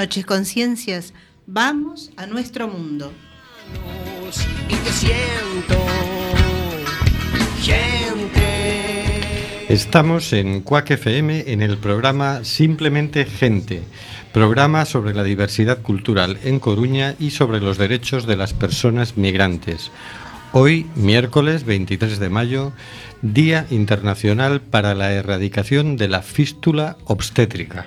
noches, conciencias. Vamos a nuestro mundo. Y te siento, gente. Estamos en Cuac FM en el programa Simplemente Gente, programa sobre la diversidad cultural en Coruña y sobre los derechos de las personas migrantes. Hoy, miércoles 23 de mayo, Día Internacional para la Erradicación de la Fístula Obstétrica.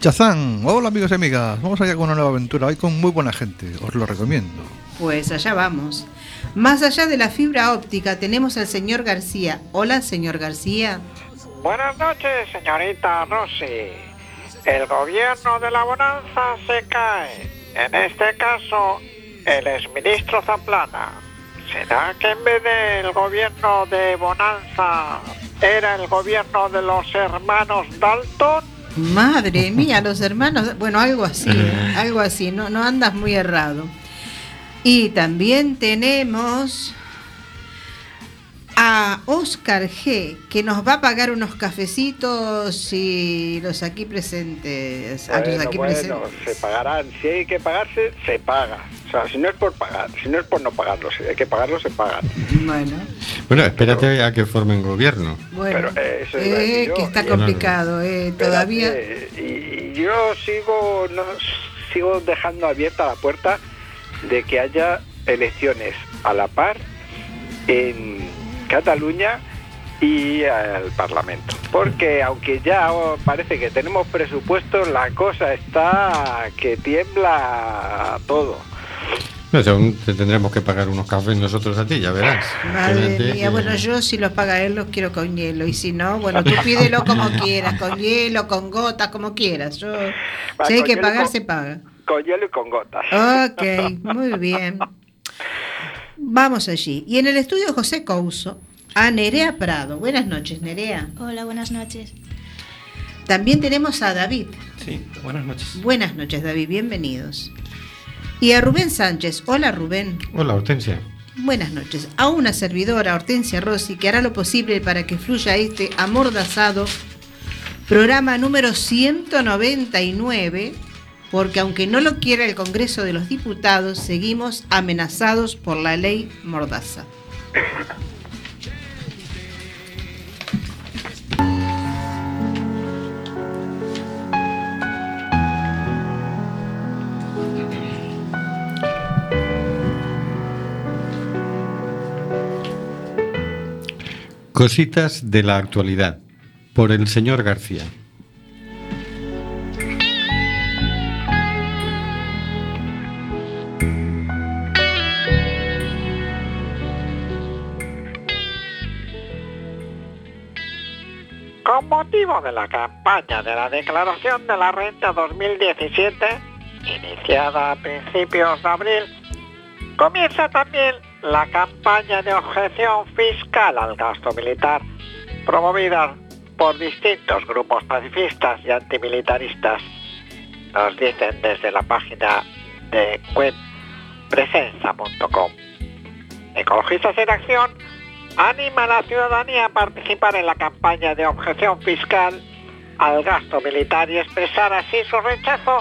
Chazán, hola amigos y amigas, vamos allá con una nueva aventura, hoy con muy buena gente, os lo recomiendo. Pues allá vamos. Más allá de la fibra óptica tenemos al señor García. Hola, señor García. Buenas noches, señorita Rossi. El gobierno de la bonanza se cae. En este caso, el exministro Zaplana. ¿Será que en vez del gobierno de bonanza era el gobierno de los hermanos Dalton? Madre mía, los hermanos, bueno, algo así, ¿eh? algo así, no, no andas muy errado. Y también tenemos a Oscar G, que nos va a pagar unos cafecitos y los aquí presentes. A los Bueno, aquí bueno, presentes. se pagarán. Si hay que pagarse, se paga. Sea, si no es por pagar, si no es por no pagarlo, si hay que pagarlo, se pagan. Bueno, Bueno, espérate a que formen gobierno. bueno, Pero, eh, eso eh, yo, que está complicado, eh, todavía. Espérate, Y, y yo sigo, no, sigo dejando abierta la puerta de que haya elecciones a la par en Cataluña y al Parlamento. Porque aunque ya parece que tenemos presupuesto, la cosa está que tiembla todo. No sé, aún te tendremos que pagar unos cafés nosotros a ti, ya verás. Madre mía, que- bueno, yo si los paga él los quiero con hielo y si no, bueno, tú pídelo como quieras, con hielo, con gotas, como quieras. Yo, Va, si hay que pagar, con- se paga. Con hielo y con gotas. Ok, muy bien. Vamos allí. Y en el estudio José Couso, a Nerea Prado. Buenas noches, Nerea. Hola, buenas noches. También tenemos a David. Sí, buenas noches. Buenas noches, David, bienvenidos. Y a Rubén Sánchez. Hola, Rubén. Hola, Hortensia. Buenas noches. A una servidora, Hortensia Rossi, que hará lo posible para que fluya este amordazado programa número 199, porque aunque no lo quiera el Congreso de los Diputados, seguimos amenazados por la ley Mordaza. Cositas de la actualidad. Por el señor García. Con motivo de la campaña de la Declaración de la Renta 2017, iniciada a principios de abril, comienza también la campaña de objeción fiscal al gasto militar, promovida por distintos grupos pacifistas y antimilitaristas. Nos dicen desde la página de web presenza.com. Ecologistas en Acción anima a la ciudadanía a participar en la campaña de objeción fiscal al gasto militar y expresar así su rechazo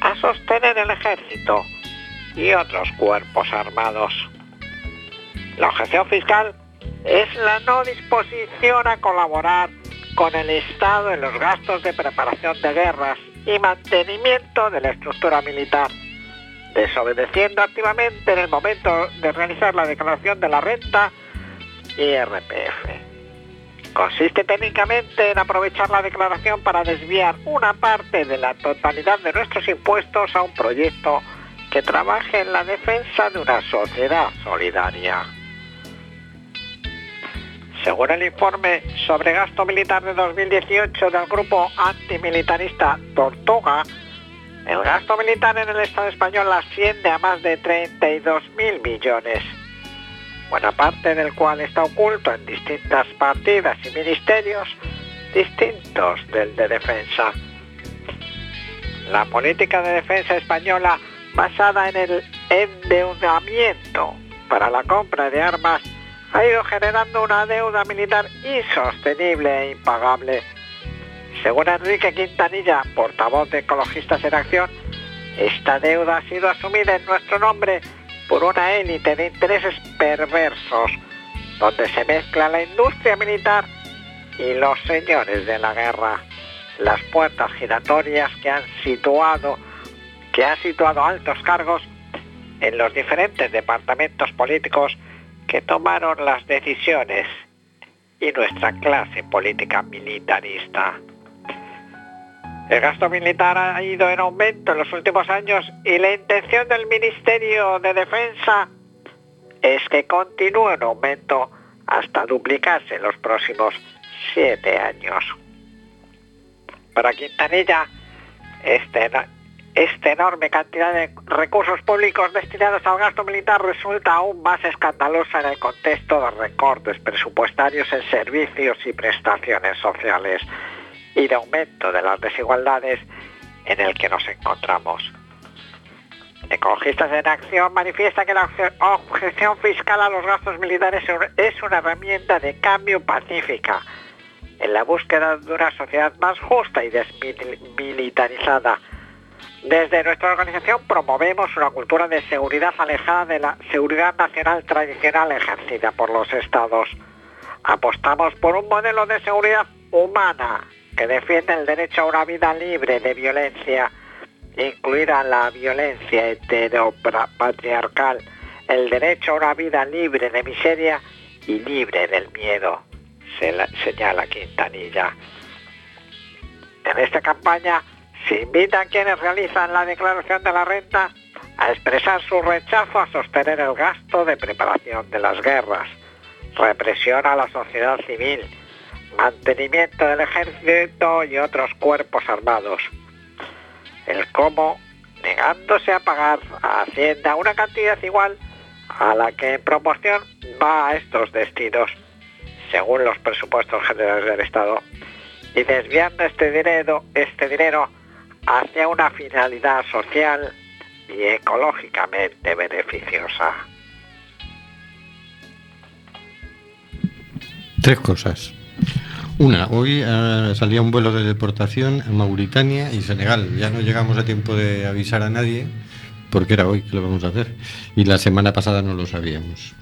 a sostener el ejército y otros cuerpos armados. La objeción fiscal es la no disposición a colaborar con el Estado en los gastos de preparación de guerras y mantenimiento de la estructura militar, desobedeciendo activamente en el momento de realizar la declaración de la renta IRPF. Consiste técnicamente en aprovechar la declaración para desviar una parte de la totalidad de nuestros impuestos a un proyecto que trabaje en la defensa de una sociedad solidaria. Según el informe sobre gasto militar de 2018 del grupo antimilitarista Tortuga, el gasto militar en el Estado español asciende a más de 32.000 millones, buena parte del cual está oculto en distintas partidas y ministerios distintos del de defensa. La política de defensa española basada en el endeudamiento para la compra de armas ha ido generando una deuda militar insostenible e impagable. Según Enrique Quintanilla, portavoz de Ecologistas en Acción, esta deuda ha sido asumida en nuestro nombre por una élite de intereses perversos, donde se mezcla la industria militar y los señores de la guerra. Las puertas giratorias que han situado, que han situado altos cargos en los diferentes departamentos políticos que tomaron las decisiones y nuestra clase política militarista. El gasto militar ha ido en aumento en los últimos años y la intención del Ministerio de Defensa es que continúe en aumento hasta duplicarse en los próximos siete años. Para Quintanilla, este, esta enorme cantidad de recursos públicos destinados al gasto militar resulta aún más escandalosa en el contexto de recortes presupuestarios en servicios y prestaciones sociales y de aumento de las desigualdades en el que nos encontramos. Ecologistas en Acción manifiesta que la objeción fiscal a los gastos militares es una herramienta de cambio pacífica en la búsqueda de una sociedad más justa y desmilitarizada desde nuestra organización promovemos una cultura de seguridad alejada de la seguridad nacional tradicional ejercida por los estados. Apostamos por un modelo de seguridad humana que defiende el derecho a una vida libre de violencia, incluida la violencia heteropatriarcal, el derecho a una vida libre de miseria y libre del miedo, señala Quintanilla. En esta campaña se invita a quienes realizan la declaración de la renta a expresar su rechazo a sostener el gasto de preparación de las guerras, represión a la sociedad civil, mantenimiento del ejército y otros cuerpos armados. El cómo, negándose a pagar a Hacienda una cantidad igual a la que en proporción va a estos destinos, según los presupuestos generales del Estado, y desviando este dinero, este dinero hacia una finalidad social y ecológicamente beneficiosa. Tres cosas. Una, hoy uh, salía un vuelo de deportación a Mauritania y Senegal. Ya no llegamos a tiempo de avisar a nadie porque era hoy que lo vamos a hacer. Y la semana pasada no lo sabíamos.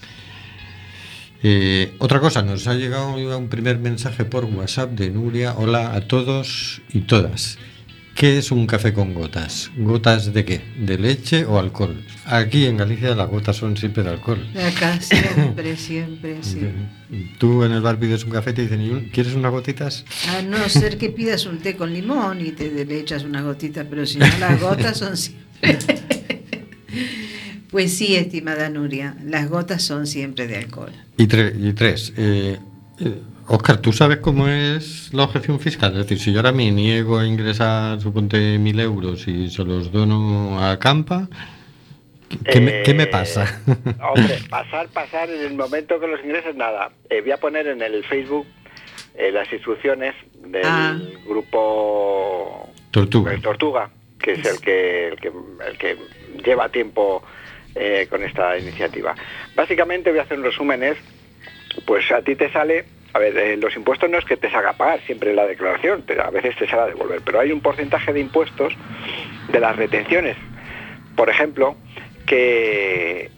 Eh, otra cosa, nos ha llegado un primer mensaje por WhatsApp de Nuria. Hola a todos y todas. ¿Qué es un café con gotas? ¿Gotas de qué? ¿De leche o alcohol? Aquí en Galicia las gotas son siempre de alcohol. Acá siempre, siempre, sí. Tú en el bar pides un café y te dicen, ¿quieres unas gotitas? A no ser que pidas un té con limón y te le echas una gotita, pero si no las gotas son siempre... Pues sí, estimada Nuria, las gotas son siempre de alcohol. Y, tre y tres, eh, eh, Oscar, ¿tú sabes cómo es la objeción fiscal? Es decir, si yo ahora me niego a ingresar, suponte, mil euros y se los dono a Campa, ¿qué, me, ¿qué me, pasa? Hombre, pasar, pasar en el momento que los ingreses, nada. Eh, voy a poner en el Facebook eh, las instrucciones del ah. grupo Tortuga. Tortuga, que es el que, el que, el que lleva tiempo eh, con esta iniciativa. Básicamente voy a hacer un resumen, es, pues a ti te sale a ver, eh, los impuestos no es que te salga a pagar siempre la declaración, pero a veces te sale a devolver, pero hay un porcentaje de impuestos de las retenciones, por ejemplo, que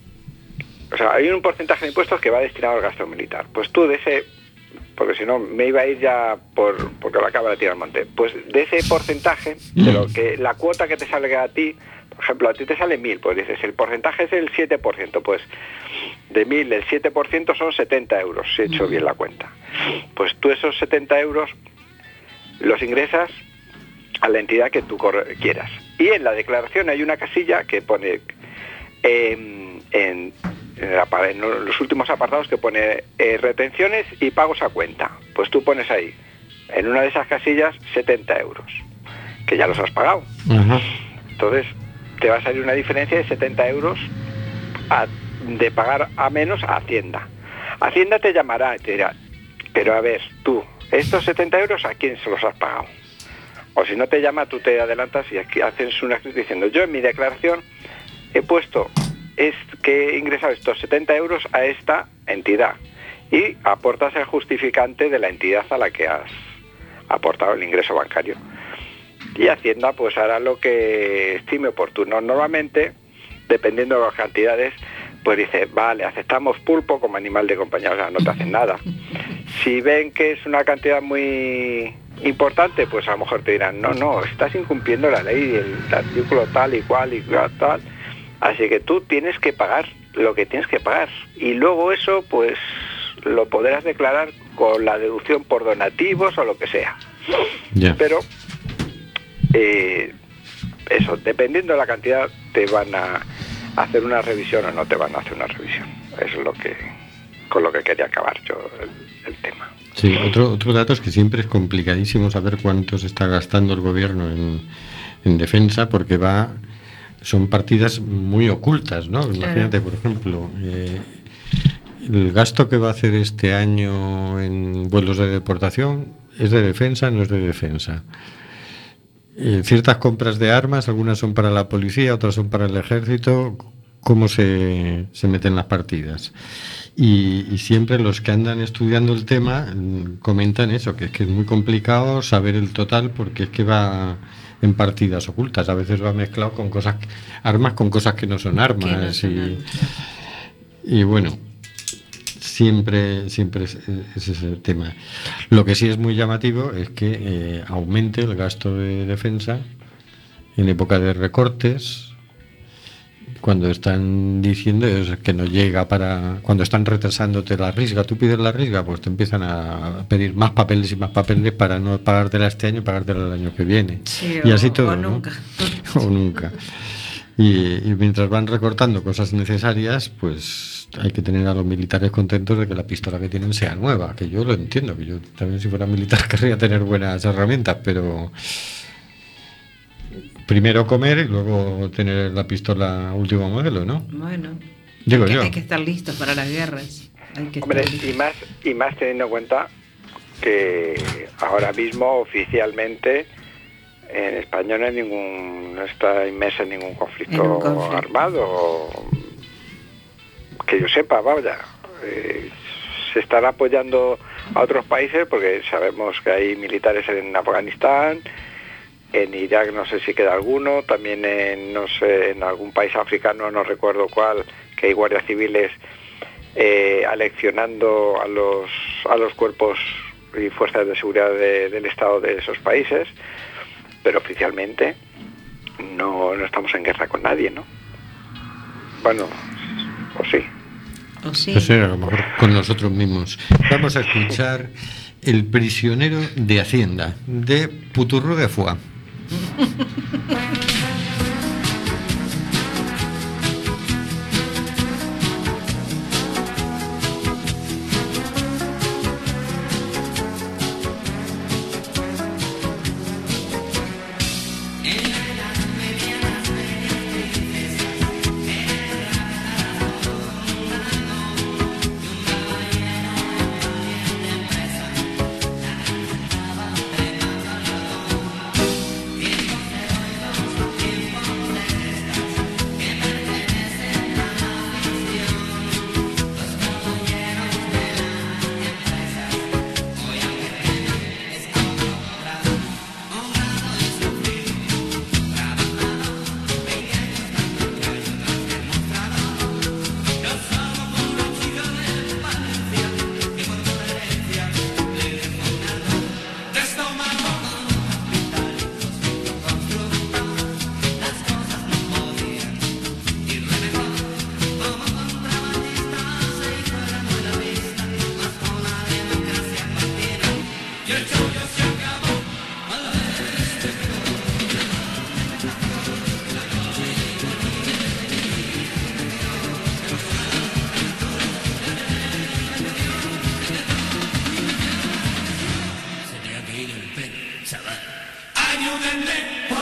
o sea, hay un porcentaje de impuestos que va destinado al gasto militar. Pues tú de ese, porque si no me iba a ir ya por porque lo acaba de tirar monte. Pues de ese porcentaje, de lo que la cuota que te salga a ti, por ejemplo, a ti te sale mil, pues dices, el porcentaje es el 7%, pues de mil el 7% son 70 euros, si he hecho bien la cuenta. Pues tú esos 70 euros los ingresas a la entidad que tú quieras. Y en la declaración hay una casilla que pone em, en, los últimos apartados que pone eh, retenciones y pagos a cuenta. Pues tú pones ahí, en una de esas casillas, 70 euros, que ya los has pagado. Entonces, te va a salir una diferencia de 70 euros a- de pagar a menos a Hacienda. Hacienda te llamará y te dirá, pero a ver, tú, estos 70 euros, ¿a quién se los has pagado? O si no te llama, tú te adelantas y aquí haces una diciendo, yo en mi declaración he puesto es que he ingresado estos 70 euros a esta entidad y aportas el justificante de la entidad a la que has aportado el ingreso bancario y Hacienda pues hará lo que estime oportuno. Normalmente, dependiendo de las cantidades, pues dice, vale, aceptamos pulpo como animal de compañía, o sea, no te hacen nada. Si ven que es una cantidad muy importante, pues a lo mejor te dirán, no, no, estás incumpliendo la ley, el artículo tal y cual y tal. Así que tú tienes que pagar lo que tienes que pagar. Y luego eso, pues lo podrás declarar con la deducción por donativos o lo que sea. Pero eh, eso, dependiendo de la cantidad, te van a hacer una revisión o no te van a hacer una revisión. Es lo que con lo que quería acabar yo el, el tema. Sí, otro, otro dato es que siempre es complicadísimo saber cuánto se está gastando el gobierno en, en defensa porque va son partidas muy ocultas, ¿no? Imagínate, por ejemplo, eh, el gasto que va a hacer este año en vuelos de deportación es de defensa, no es de defensa. Eh, ciertas compras de armas, algunas son para la policía, otras son para el ejército, cómo se, se meten las partidas. Y, y siempre los que andan estudiando el tema mm, comentan eso, que es que es muy complicado saber el total porque es que va en partidas ocultas. A veces va mezclado con cosas, armas con cosas que no son armas. Que no son y, armas. y bueno, siempre, siempre es, es ese el tema. Lo que sí es muy llamativo es que eh, aumente el gasto de defensa en época de recortes, cuando están diciendo es que no llega para. Cuando están retrasándote la risga, tú pides la risga, pues te empiezan a pedir más papeles y más papeles para no pagártela este año y pagártela el año que viene. Sí, y o- así todo. o ¿no? nunca. o nunca. Y, y mientras van recortando cosas necesarias, pues hay que tener a los militares contentos de que la pistola que tienen sea nueva, que yo lo entiendo, que yo también si fuera militar querría tener buenas herramientas, pero primero comer y luego tener la pistola último modelo, ¿no? Bueno, Digo hay que, yo. hay que estar listos para las guerras. Hay que Hombre, estar y más, y más teniendo en cuenta que ahora mismo oficialmente en España no hay ningún, no está inmersa en ningún conflicto, En conflicto. armado, que yo sepa, vaya. Eh, se están apoyando a otros países porque sabemos que hay militares en Afganistán, en Irak no sé si queda alguno, también en, no sé, en algún país africano, no recuerdo cuál, que hay guardias civiles eh, aleccionando a los, a los cuerpos y fuerzas de seguridad de- del Estado de esos países, pero oficialmente no, no estamos en guerra con nadie, ¿no? Bueno, o sí. Sí. A lo mejor con nosotros mismos. Vamos a escuchar El prisionero de Hacienda, de Puturro de Fua. you then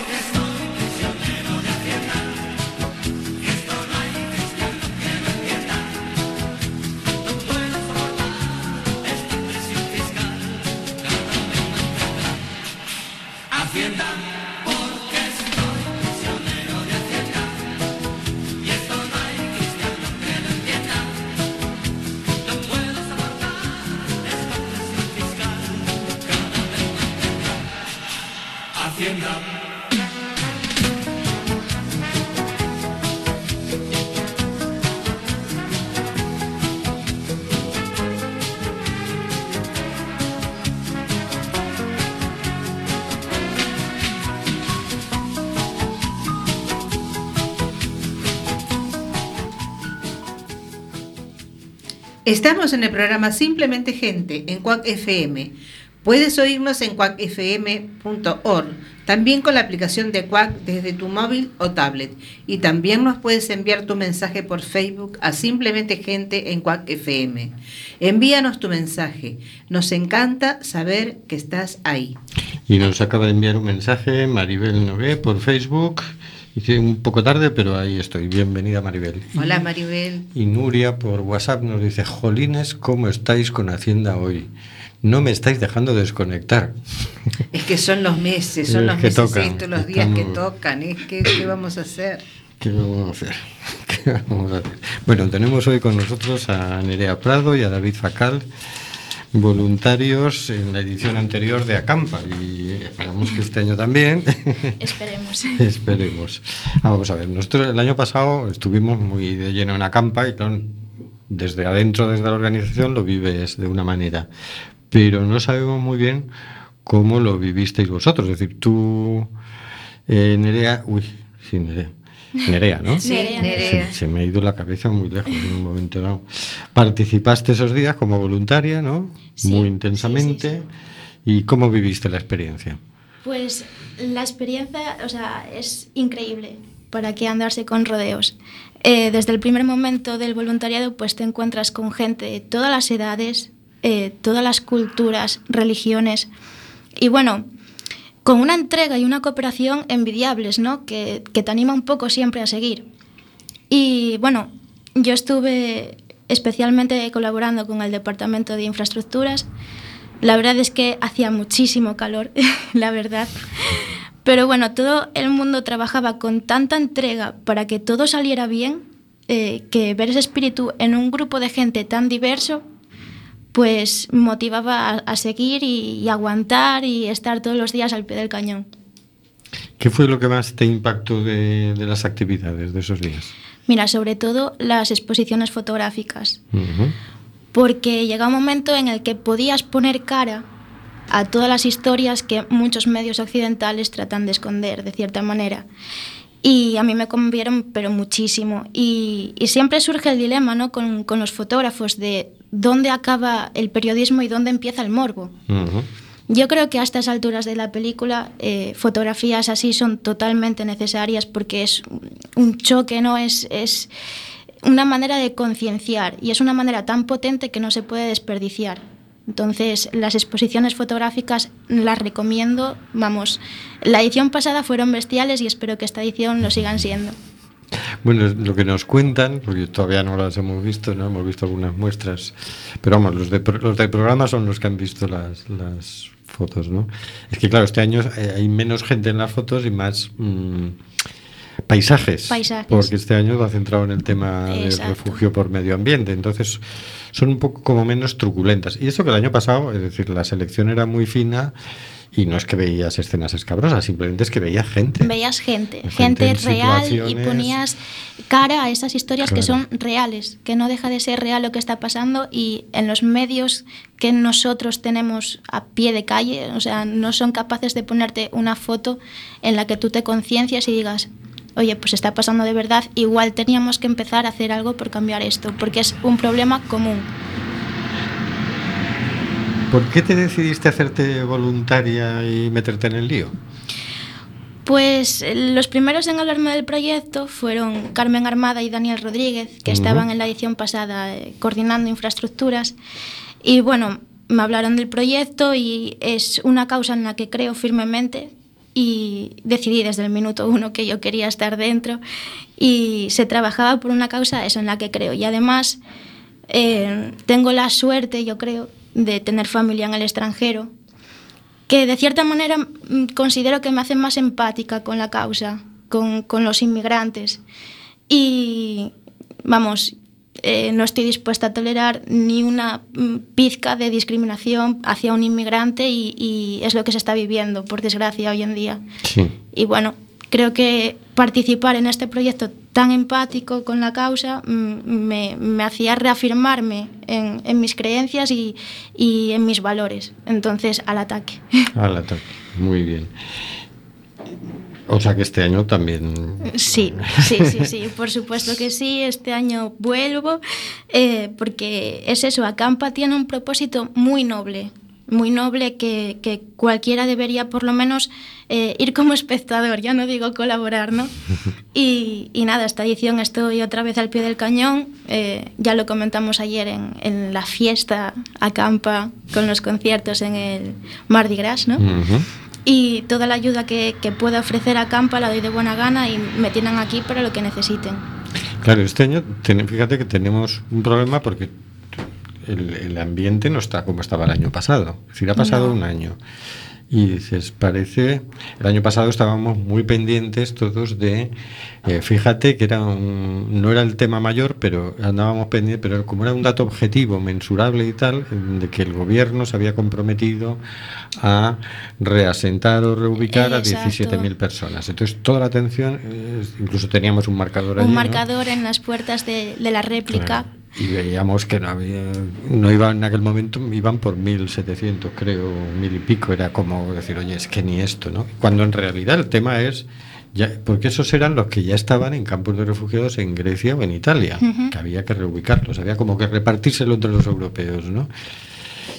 Estamos en el programa Simplemente Gente en Cuac FM. Puedes oírnos en cuacfm.org, también con la aplicación de Cuac desde tu móvil o tablet. Y también nos puedes enviar tu mensaje por Facebook a Simplemente Gente en Cuac FM. Envíanos tu mensaje. Nos encanta saber que estás ahí. Y nos acaba de enviar un mensaje Maribel Nogué por Facebook. Hice un poco tarde, pero ahí estoy. Bienvenida, Maribel. Hola Maribel. Y Nuria por WhatsApp nos dice, Jolines, ¿cómo estáis con Hacienda hoy? No me estáis dejando desconectar. Es que son los meses, son Es los que meses, tocan, estos, los días que tocan. Es que, ¿qué vamos a hacer? ¿Qué vamos a hacer? ¿Qué vamos a hacer? Bueno, tenemos hoy con nosotros a Nerea Prado y a David Facal, voluntarios en la edición anterior de Acampa. Y esperamos que este año también. Esperemos. Esperemos. Vamos a ver, nosotros el año pasado estuvimos muy de lleno en Acampa y claro, desde adentro, desde la organización, lo vives de una manera. Pero no sabemos muy bien cómo lo vivisteis vosotros. Es decir, tú, eh, Nerea, uy, sí, Nerea. Nerea, ¿no? Sí, Nerea. Se, se me ha ido la cabeza muy lejos en un momento dado. Participaste esos días como voluntaria, ¿no? Sí, muy sí, intensamente. sí, ¿Y cómo viviste la experiencia? Pues la experiencia, o sea, es increíble para que andarse con rodeos. Eh, desde el primer momento del voluntariado, pues te encuentras con gente de todas las edades, eh, todas las culturas, religiones. Y bueno, con una entrega y una cooperación envidiables, ¿no? Que, que te anima un poco siempre a seguir. Y bueno, yo estuve especialmente colaborando con el Departamento de Infraestructuras. La verdad es que hacía muchísimo calor, la verdad. Pero bueno, todo el mundo trabajaba con tanta entrega para que todo saliera bien, eh, que ver ese espíritu en un grupo de gente tan diverso, pues motivaba a, a seguir y, y aguantar y estar todos los días al pie del cañón. ¿Qué fue lo que más te impactó de, de las actividades de esos días? Mira, sobre todo las exposiciones fotográficas. Porque llega un momento en el que podías poner cara a todas las historias que muchos medios occidentales tratan de esconder, de cierta manera. Y a mí me conmovieron, pero muchísimo. Y, y siempre surge el dilema ¿no? con, con los fotógrafos de dónde acaba el periodismo y dónde empieza el morbo. Yo creo que a estas alturas de la película eh, fotografías así son totalmente necesarias porque es un choque, ¿no? Es, es una manera de concienciar y es una manera tan potente que no se puede desperdiciar. Entonces, las exposiciones fotográficas las recomiendo. Vamos, la edición pasada fueron bestiales y espero que esta edición lo sigan siendo. Bueno, lo que nos cuentan, porque todavía no las hemos visto, no hemos visto algunas muestras, pero vamos, los de, los del programa son los que han visto las, las fotos, ¿no? Es que claro, este año eh, hay menos gente en las fotos y más mm, paisajes, Paisajes. porque este año va centrado en el tema del Exacto. refugio por medio ambiente, entonces son un poco como menos truculentas. Y eso que el año pasado, es decir, la selección era muy fina y no es que veías escenas escabrosas, simplemente es que veías gente. Veías gente, Gente gente, en real y ponías cara a esas historias que son reales, que no deja de ser real lo que está pasando y en los medios que nosotros tenemos a pie de calle, o sea, no son capaces de ponerte una foto en la que tú te conciencias y digas, oye, pues está pasando de verdad, igual teníamos que empezar a hacer algo por cambiar esto, porque es un problema común. ¿Por qué te decidiste hacerte voluntaria y meterte en el lío? Pues eh, los primeros en hablarme del proyecto fueron Carmen Armada y Daniel Rodríguez, que Ujú. estaban en la edición pasada eh, coordinando infraestructuras. Y bueno, me hablaron del proyecto y es una causa en la que creo firmemente y decidí desde el minuto uno que yo quería estar dentro y se trabajaba por una causa eso en la que creo. Y además eh, tengo la suerte yo creo de tener familia en el extranjero que de cierta manera mm, considero que me hace más empática con la causa con, con los inmigrantes. Y vamos eh, no estoy dispuesta a tolerar ni una mm, pizca de discriminación hacia un inmigrante y, y es lo que se está viviendo, por desgracia, hoy en día. Sí. Y bueno, creo que participar en este proyecto tan empático con la causa mm, me, me hacía reafirmarme en, en mis creencias y, y en mis valores. Entonces, al ataque. Al ataque. Muy bien. O sea que este año también. Sí, sí, sí, sí, por supuesto que sí. Este año vuelvo eh, porque es eso, Acampa tiene un propósito muy noble, muy noble que, que cualquiera debería por lo menos eh, ir como espectador, ya no digo colaborar, ¿no? Y, y nada, esta edición estoy otra vez al pie del cañón, eh, ya lo comentamos ayer en, en la fiesta Acampa con los conciertos en el Mardi Gras, ¿no? Ujú. Y toda la ayuda que, que pueda ofrecer a Campa la doy de buena gana y me tienen aquí para lo que necesiten. Claro, este año, ten- fíjate que tenemos un problema porque el, el ambiente no está como estaba el año pasado. Es decir, ha pasado No. un año. Y dices, parece. El año pasado estábamos muy pendientes todos de. eh, fíjate que era un- no era el tema mayor, pero andábamos pendientes, pero como era un dato objetivo, mensurable y tal, de que el gobierno se había comprometido a reasentar o reubicar a Exacto. 17.000 personas. Entonces, toda la atención, eh, incluso teníamos un marcador allí. Un ¿no? marcador en las puertas de, de la réplica. Claro. Y veíamos que no había, no iban en aquel momento, iban por 1.700, creo, mil y pico. Era como decir, oye, es que ni esto, ¿no? Cuando en realidad el tema es, ya, porque esos eran los que ya estaban en campos de refugiados en Grecia o en Italia, que había que reubicarlos, había como que repartírselo entre los europeos, ¿no?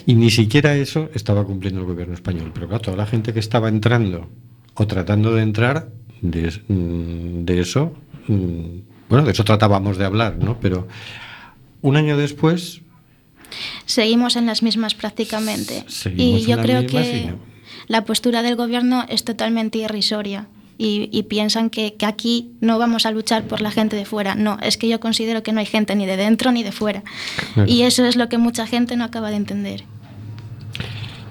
Y ni siquiera eso estaba cumpliendo el gobierno español. Pero claro, toda la gente que estaba entrando o tratando de entrar, de, mm, de eso, mm, bueno, de eso tratábamos de hablar, ¿no? Pero un año después, Seguimos en las mismas prácticamente. Seguimos y en yo las creo que no. la postura del gobierno es totalmente irrisoria. Y, y piensan que, que aquí no vamos a luchar por la gente de fuera. No, es que yo considero que no hay gente ni de dentro ni de fuera. Claro. Y eso es lo que mucha gente no acaba de entender.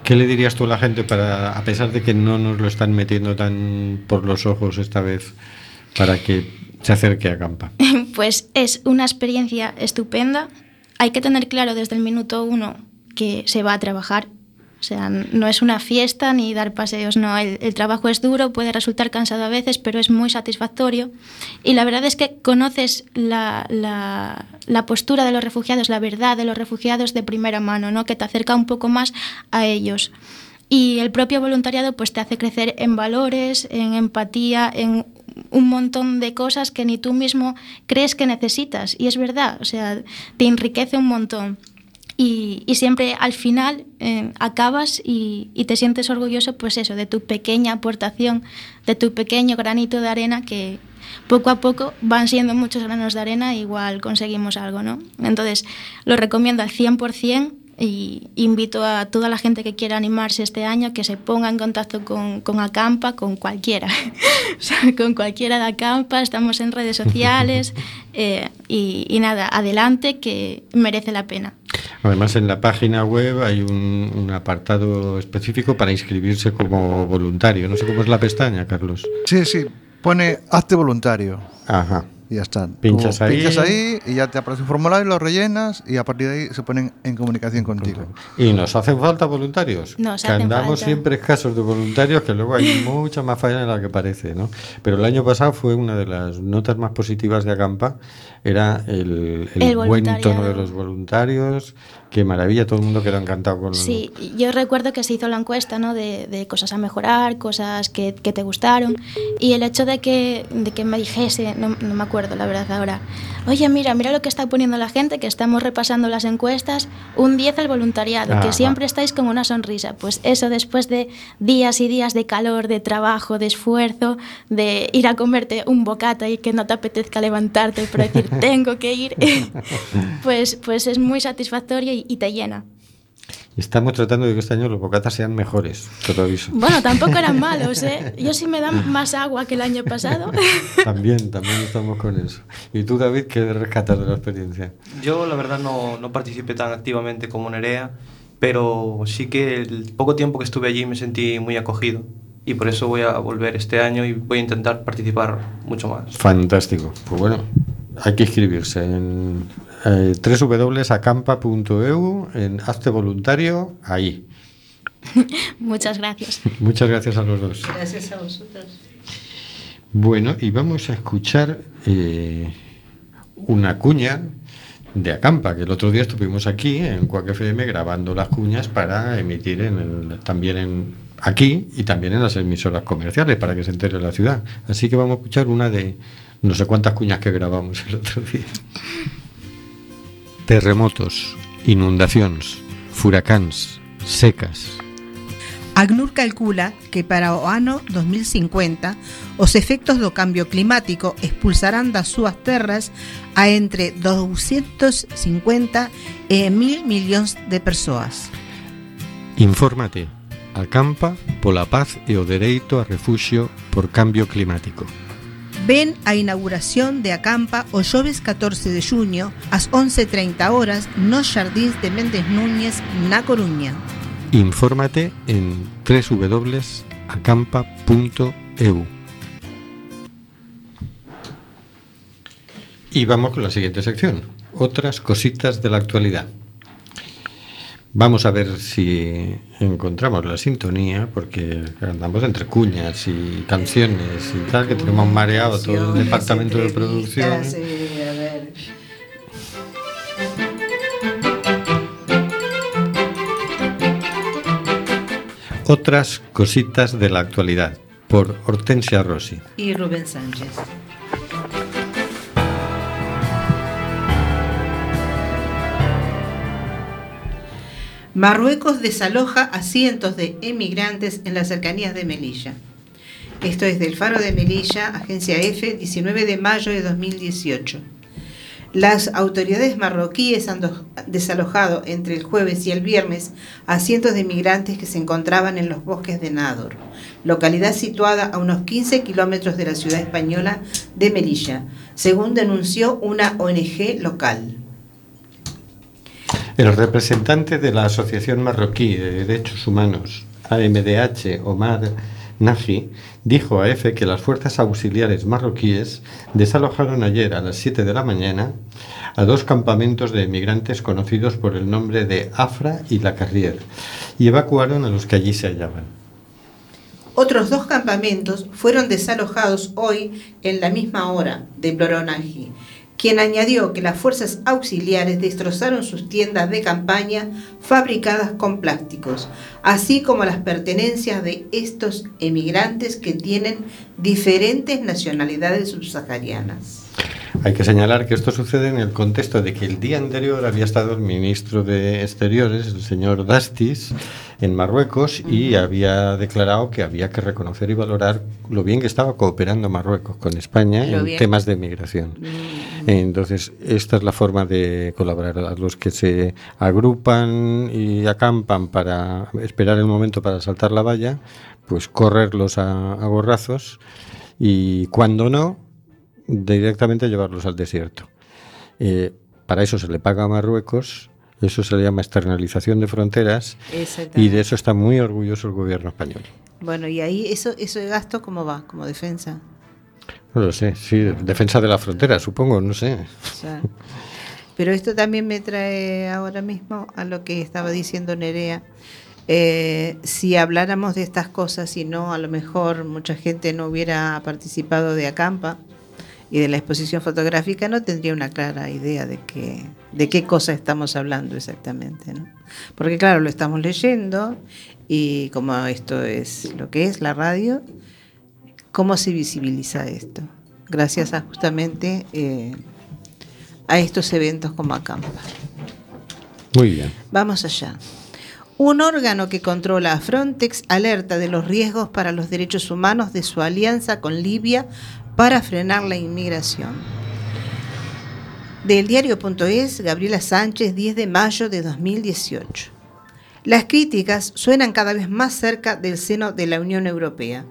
¿qué le dirías tú a la gente para, a pesar de que no nos lo están metiendo tan por los ojos esta vez, para que se acerque a Campa? Pues es una experiencia estupenda. Hay que tener claro desde el minuto uno que se va a trabajar. O sea, no es una fiesta ni dar paseos, no. El, el trabajo es duro, puede resultar cansado a veces, pero es muy satisfactorio. Y la verdad es que conoces la, la- la postura de los refugiados, la verdad de los refugiados de primera mano, ¿no? que te acerca un poco más a ellos. Y el propio voluntariado pues te hace crecer en valores, en empatía, en un montón de cosas que ni tú mismo crees que necesitas. Y es verdad, o sea, te enriquece un montón. Y, y siempre al final eh, acabas y, y te sientes orgulloso, pues eso, de tu pequeña aportación, de tu pequeño granito de arena que poco a poco van siendo muchos granos de arena, igual conseguimos algo, ¿no? Entonces, lo recomiendo al 100% y invito a toda la gente que quiera animarse este año que se ponga en contacto con, con Acampa, con cualquiera, O sea, con cualquiera de Acampa, estamos en redes sociales eh, y, y nada, adelante que merece la pena. Además, en la página web hay un, un apartado específico para inscribirse como voluntario. No sé cómo es la pestaña, Carlos. Sí, sí, pone hazte voluntario. Ajá. Y ya está. Pinchas Tú ahí. Pinchas ahí y ya te aparece un formulario, lo rellenas y a partir de ahí se ponen en comunicación contigo. ¿Y nos hacen falta voluntarios? Nos que hacen andamos falta. siempre escasos de voluntarios, que luego hay mucha más falla de la que parece, ¿no? Pero el año pasado fue una de las notas más positivas de Acampa, era el, el El buen tono de los voluntarios, qué maravilla, todo el mundo quedó encantado con Sí, yo recuerdo que se hizo la encuesta ¿no? de, de cosas a mejorar, cosas que, que te gustaron, y el hecho de que, de que me dijese, no, no me acuerdo la verdad ahora, oye, mira, mira lo que está poniendo la gente, que estamos repasando las encuestas, un 10 al voluntariado, Ajá. que siempre estáis con una sonrisa. Pues eso después de días y días de calor, de trabajo, de esfuerzo, de ir a comerte un bocata y que no te apetezca levantarte para decir, tengo que ir, pues, pues es muy satisfactorio y- y te llena. Estamos tratando de que este año los bocatas sean mejores, te lo aviso. Bueno, tampoco eran malos, ¿eh? Yo sí me dan más agua que el año pasado. También, también estamos con eso. ¿Y tú, David, qué rescatas de la experiencia? Yo la verdad no, no participé tan activamente como Nerea, pero sí que el poco tiempo que estuve allí me sentí muy acogido y por eso voy a volver este año y voy a intentar participar mucho más. Fantástico. Pues bueno, hay que inscribirse en eh, www.acampa.eu, en Hazte Voluntario, ahí. Muchas gracias. Muchas gracias a los dos. Gracias a vosotros. Bueno, y vamos a escuchar eh, una cuña de Acampa, que el otro día estuvimos aquí en Cuac FM grabando las cuñas para emitir en el- también en, aquí y también en las emisoras comerciales para que se entere la ciudad. Así que vamos a escuchar una de no sé cuántas cuñas que grabamos el otro día. Terremotos, inundacións, furacáns, secas. ACNUR calcula que para o ano 2050 os efectos do cambio climático expulsarán das súas terras a entre 250 e 1000 millóns de persoas. Infórmate, acampa pola paz e o dereito a refuxio por cambio climático. Ven a inauguración de Acampa o xoves 14 de xuño ás 11.30 horas nos Xardíns de Méndez Núñez na Coruña. Infórmate en www.acampa.eu. Y vamos con la siguiente sección. Otras cositas de la actualidad. Vamos a ver si encontramos la sintonía, porque andamos entre cuñas y canciones y tal, que tenemos mareado todo el departamento de producción. Otras cositas de la actualidad, por Hortensia Rossi. Y Rubén Sánchez. Marruecos desaloja a cientos de emigrantes en las cercanías de Melilla. Esto es del Faro de Melilla, Agencia F, 19 de mayo de 2018. Las autoridades marroquíes han do- desalojado entre el jueves y el viernes a cientos de migrantes que se encontraban en los bosques de Nador, localidad situada a unos 15 kilómetros de la ciudad española de Melilla, según denunció una ONG local. El representante de la Asociación Marroquí de Derechos Humanos, AMDH, Omar Naji, dijo a EFE que las fuerzas auxiliares marroquíes desalojaron ayer a las 7 de la mañana a dos campamentos de emigrantes conocidos por el nombre de Afra y La Carrière y evacuaron a los que allí se hallaban. Otros dos campamentos fueron desalojados hoy en la misma hora de Bloronagi, quien añadió que las fuerzas auxiliares destrozaron sus tiendas de campaña fabricadas con plásticos, así como las pertenencias de estos emigrantes que tienen diferentes nacionalidades subsaharianas. Hay que señalar que esto sucede en el contexto de que el día anterior había estado el ministro de Exteriores, el señor Dastis, en Marruecos y había declarado que había que reconocer y valorar lo bien que estaba cooperando Marruecos con España Lo en bien. temas de migración. Entonces, esta es la forma de colaborar. A los que se agrupan y acampan para esperar el momento para saltar la valla, pues correrlos a, a gorrazos y cuando no, directamente llevarlos al desierto. Eh, para eso se le paga a Marruecos, eso se le llama externalización de fronteras y de eso está muy orgulloso el gobierno español. Bueno, y ahí eso, eso de gasto, ¿cómo va? Como defensa. No lo sé, sí, defensa de la frontera, supongo, no sé. O sea, pero esto también me trae ahora mismo a lo que estaba diciendo Nerea. Eh, si habláramos de estas cosas y no, a lo mejor mucha gente no hubiera participado de Acampa y de la exposición fotográfica, no tendría una clara idea de qué, de qué cosa estamos hablando exactamente. ¿no? Porque claro, lo estamos leyendo y como esto es lo que es la radio, ¿cómo se visibiliza esto? Gracias a justamente... eh, a estos eventos como Acampa. Muy bien. Vamos allá. Un órgano que controla a Frontex alerta de los riesgos para los derechos humanos de su alianza con Libia para frenar la inmigración. Del diario.es, Gabriela Sánchez, 10 de mayo de 2018. Las críticas suenan cada vez más cerca del seno de la Unión Europea.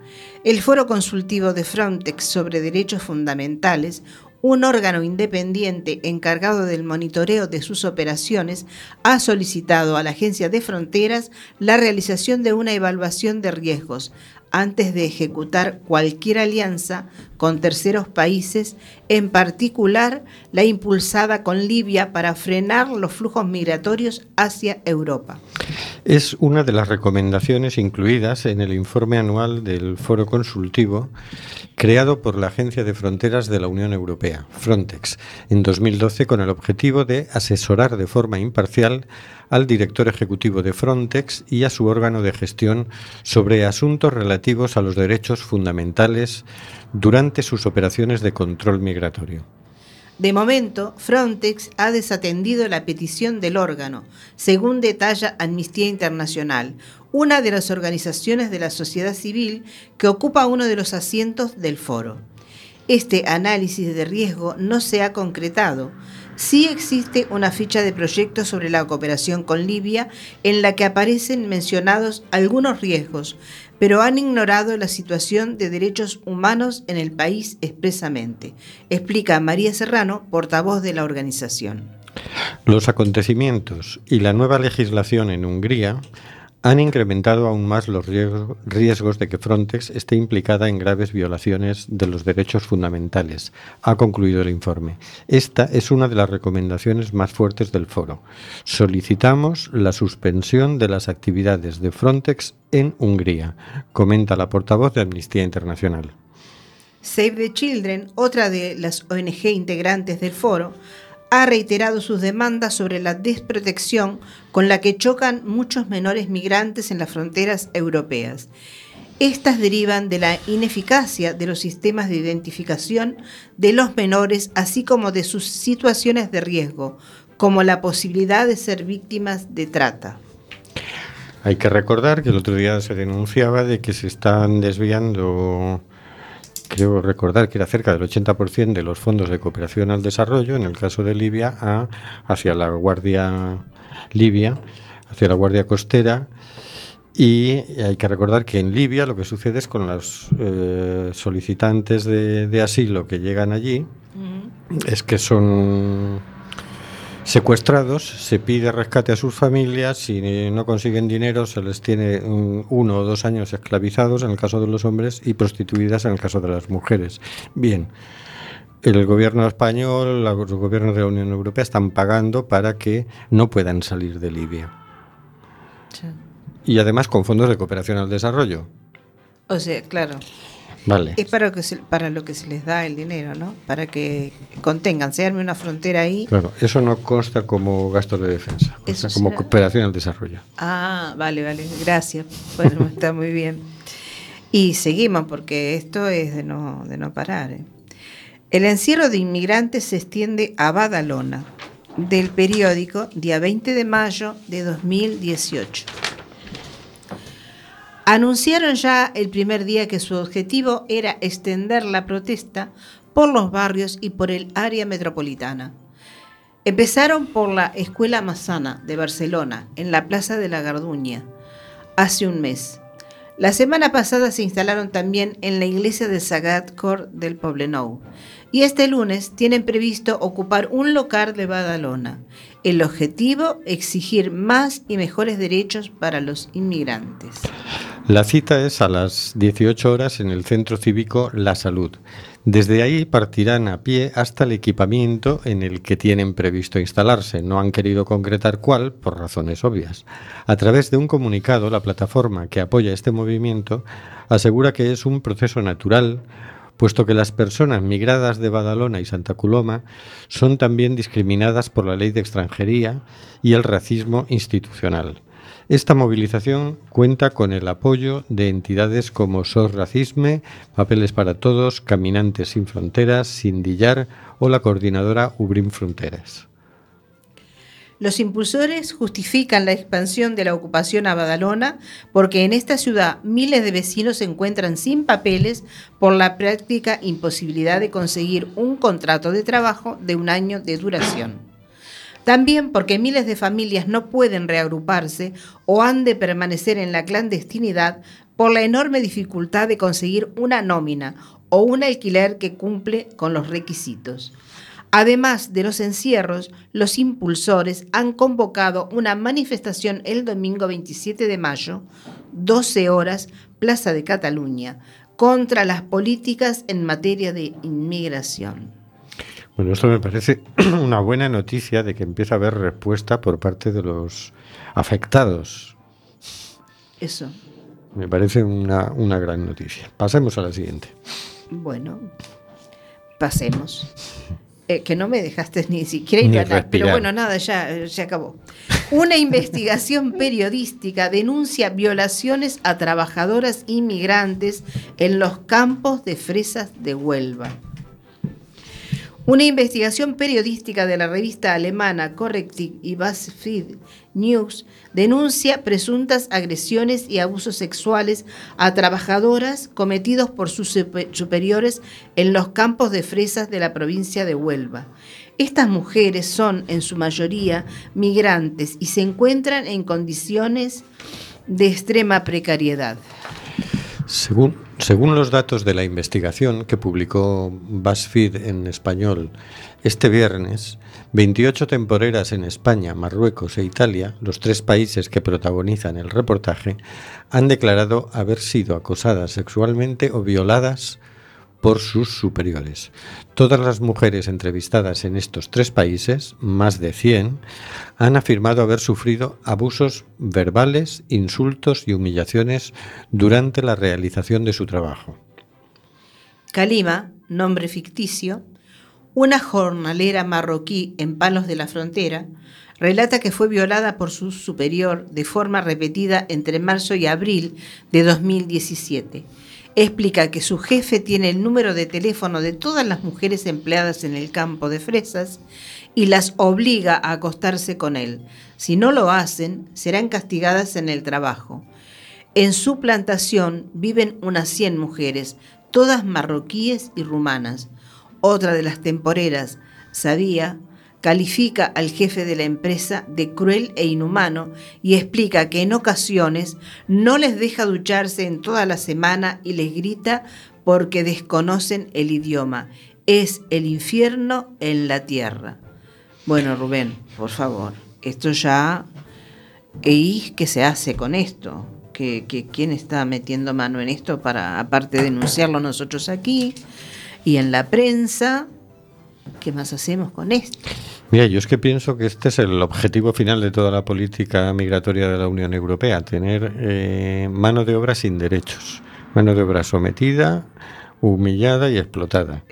El Foro Consultivo de Frontex sobre Derechos Fundamentales, un órgano independiente encargado del monitoreo de sus operaciones, ha solicitado a la Agencia de Fronteras la realización de una evaluación de riesgos antes de ejecutar cualquier alianza con terceros países, en particular la impulsada con Libia para frenar los flujos migratorios hacia Europa. Es una de las recomendaciones incluidas en el informe anual del Foro Consultivo creado por la Agencia de Fronteras de la Unión Europea, Frontex, en 2012 con el objetivo de asesorar de forma imparcial al director ejecutivo de Frontex y a su órgano de gestión sobre asuntos relativos a los derechos fundamentales durante sus operaciones de control migratorio. De momento, Frontex ha desatendido la petición del órgano, según detalla Amnistía Internacional, una de las organizaciones de la sociedad civil que ocupa uno de los asientos del foro. Este análisis de riesgo no se ha concretado. Sí existe una ficha de proyecto sobre la cooperación con Libia en la que aparecen mencionados algunos riesgos, pero han ignorado la situación de derechos humanos en el país expresamente, explica María Serrano, portavoz de la organización. Los acontecimientos y la nueva legislación en Hungría han incrementado aún más los riesgo- riesgos de que Frontex esté implicada en graves violaciones de los derechos fundamentales, ha concluido el informe. Esta es una de las recomendaciones más fuertes del foro. Solicitamos la suspensión de las actividades de Frontex en Hungría, comenta la portavoz de Amnistía Internacional. Save the Children, otra de las ONG integrantes del foro, ha reiterado sus demandas sobre la desprotección con la que chocan muchos menores migrantes en las fronteras europeas. Estas derivan de la ineficacia de los sistemas de identificación de los menores, así como de sus situaciones de riesgo, como la posibilidad de ser víctimas de trata. Hay que recordar que el otro día se denunciaba de que se están desviando, creo recordar que era cerca del 80% de los fondos de cooperación al desarrollo, en el caso de Libia, a- hacia la Guardia Libia, hacia la Guardia Costera. Y hay que recordar que en Libia lo que sucede es con los eh, solicitantes de, de asilo que llegan allí, es que son secuestrados, se pide rescate a sus familias, si no consiguen dinero se les tiene un- uno o dos años esclavizados en el caso de los hombres y prostituidas en el caso de las mujeres. Bien, el gobierno español, los gobiernos de la Unión Europea están pagando para que no puedan salir de Libia. Y además con fondos de cooperación al desarrollo. O sea, claro. Vale. Es para, que se- para lo que se les da el dinero, ¿no? Para que contengan, se arme una frontera ahí. Claro, eso no consta como gasto de defensa, consta Eso como será- cooperación al desarrollo. Ah, vale, vale, gracias. Bueno, está muy bien. Y seguimos porque esto es de no, de no parar. ¿eh? El encierro de inmigrantes se extiende a Badalona, del periódico día 20 de mayo de 2018. Anunciaron ya el primer día que su objetivo era extender la protesta por los barrios y por el área metropolitana. Empezaron por la Escuela Massana de Barcelona, en la Plaza de la Garduña, hace un mes. La semana pasada se instalaron también en la iglesia de Sagat Cor del Poblenou. Y este lunes tienen previsto ocupar un local de Badalona. El objetivo, exigir más y mejores derechos para los inmigrantes. La cita es a las 18 horas en el Centro Cívico La Salud. Desde ahí partirán a pie hasta el equipamiento en el que tienen previsto instalarse. No han querido concretar cuál, por razones obvias. A través de un comunicado, la plataforma que apoya este movimiento asegura que es un proceso natural, puesto que las personas migradas de Badalona y Santa Coloma son también discriminadas por la ley de extranjería y el racismo institucional. Esta movilización cuenta con el apoyo de entidades como SOS Racisme, Papeles para Todos, Caminantes sin Fronteras, Sindillar o la coordinadora Ubrim Fronteras. Los impulsores justifican la expansión de la ocupación a Badalona porque en esta ciudad miles de vecinos se encuentran sin papeles por la práctica imposibilidad de conseguir un contrato de trabajo de un año de duración. También porque miles de familias no pueden reagruparse o han de permanecer en la clandestinidad por la enorme dificultad de conseguir una nómina o un alquiler que cumple con los requisitos. Además de los encierros, los impulsores han convocado una manifestación el domingo 27 de mayo, 12 horas, Plaza de Cataluña, contra las políticas en materia de inmigración. Bueno, esto me parece una buena noticia de que empieza a haber respuesta por parte de los afectados. Eso. Me parece una, una gran noticia. Pasemos a la siguiente. Bueno, pasemos. Eh, que no me dejaste ni siquiera Ni hidratar, pero bueno, nada, ya se acabó. Una investigación periodística denuncia violaciones a trabajadoras inmigrantes en los campos de fresas de Huelva. Una investigación periodística de la revista alemana Correctiv y BuzzFeed News denuncia presuntas agresiones y abusos sexuales a trabajadoras cometidos por sus supe- superiores en los campos de fresas de la provincia de Huelva. Estas mujeres son, en su mayoría, migrantes y se encuentran en condiciones de extrema precariedad. Según, según los datos de la investigación que publicó BuzzFeed en español este viernes, 28 temporeras en España, Marruecos e Italia, los tres países que protagonizan el reportaje, han declarado haber sido acosadas sexualmente o violadas por sus superiores. Todas las mujeres entrevistadas en estos tres países, más de 100, han afirmado haber sufrido abusos verbales, insultos y humillaciones durante la realización de su trabajo. Kalima, nombre ficticio, una jornalera marroquí en Palos de la Frontera, relata que fue violada por su superior de forma repetida entre marzo y abril de 2017. Explica que su jefe tiene el número de teléfono de todas las mujeres empleadas en el campo de fresas y las obliga a acostarse con él. Si no lo hacen, serán castigadas en el trabajo. En su plantación viven unas 100 mujeres, todas marroquíes y rumanas. Otra de las temporeras, Sabía, califica al jefe de la empresa de cruel e inhumano y explica que en ocasiones no les deja ducharse en toda la semana y les grita porque desconocen el idioma. Es el infierno en la tierra. Bueno, Rubén, por favor, esto ya... ¿Y qué se hace con esto? ¿Que, que, ¿Quién está metiendo mano en esto para, aparte de denunciarlo nosotros aquí y en la prensa? ¿Qué más hacemos con esto? Mira, yo es que pienso que este es el objetivo final de toda la política migratoria de la Unión Europea, tener eh, mano de obra sin derechos, mano de obra sometida, humillada y explotada.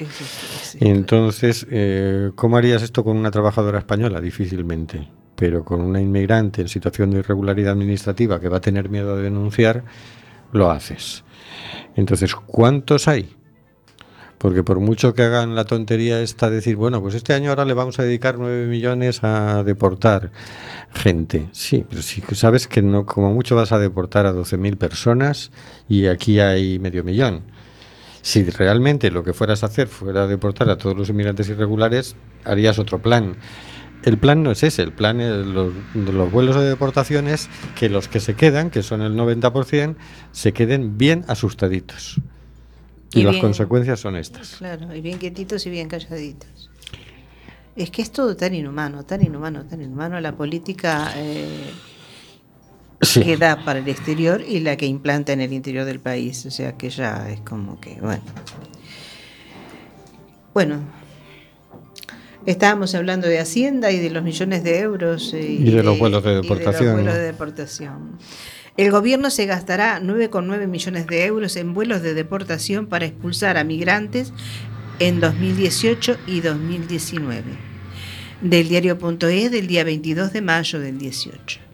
Sí. Entonces, eh, ¿cómo harías esto con una trabajadora española? Difícilmente. Pero con una inmigrante en situación de irregularidad administrativa que va a tener miedo de denunciar, lo haces. Entonces, ¿cuántos hay? Porque por mucho que hagan la tontería esta de decir, bueno, pues este año ahora le vamos a dedicar 9 millones a deportar gente. Sí, pero que sabes que no, como mucho vas a deportar a 12.000 personas y aquí hay medio millón. Si realmente lo que fueras a hacer fuera deportar a todos los inmigrantes irregulares, harías otro plan. El plan no es ese, el plan es los, de los vuelos de deportación es que los que se quedan, que son el 90%, se queden bien asustaditos. Y, Y las bien- consecuencias son estas. Claro, y bien quietitos y bien calladitos. Es que es todo tan inhumano, tan inhumano, tan inhumano la política eh, Sí. que da para el exterior y la que implanta en el interior del país. O sea que ya es como que, bueno. Bueno, estábamos hablando de Hacienda y de los millones de euros. eh, Y de los vuelos de y los deportación, vuelos de deportación. El gobierno se gastará 9,9 millones de euros en vuelos de deportación para expulsar a migrantes en 2018 y 2019. Del diario.es del día 22 de mayo del 18.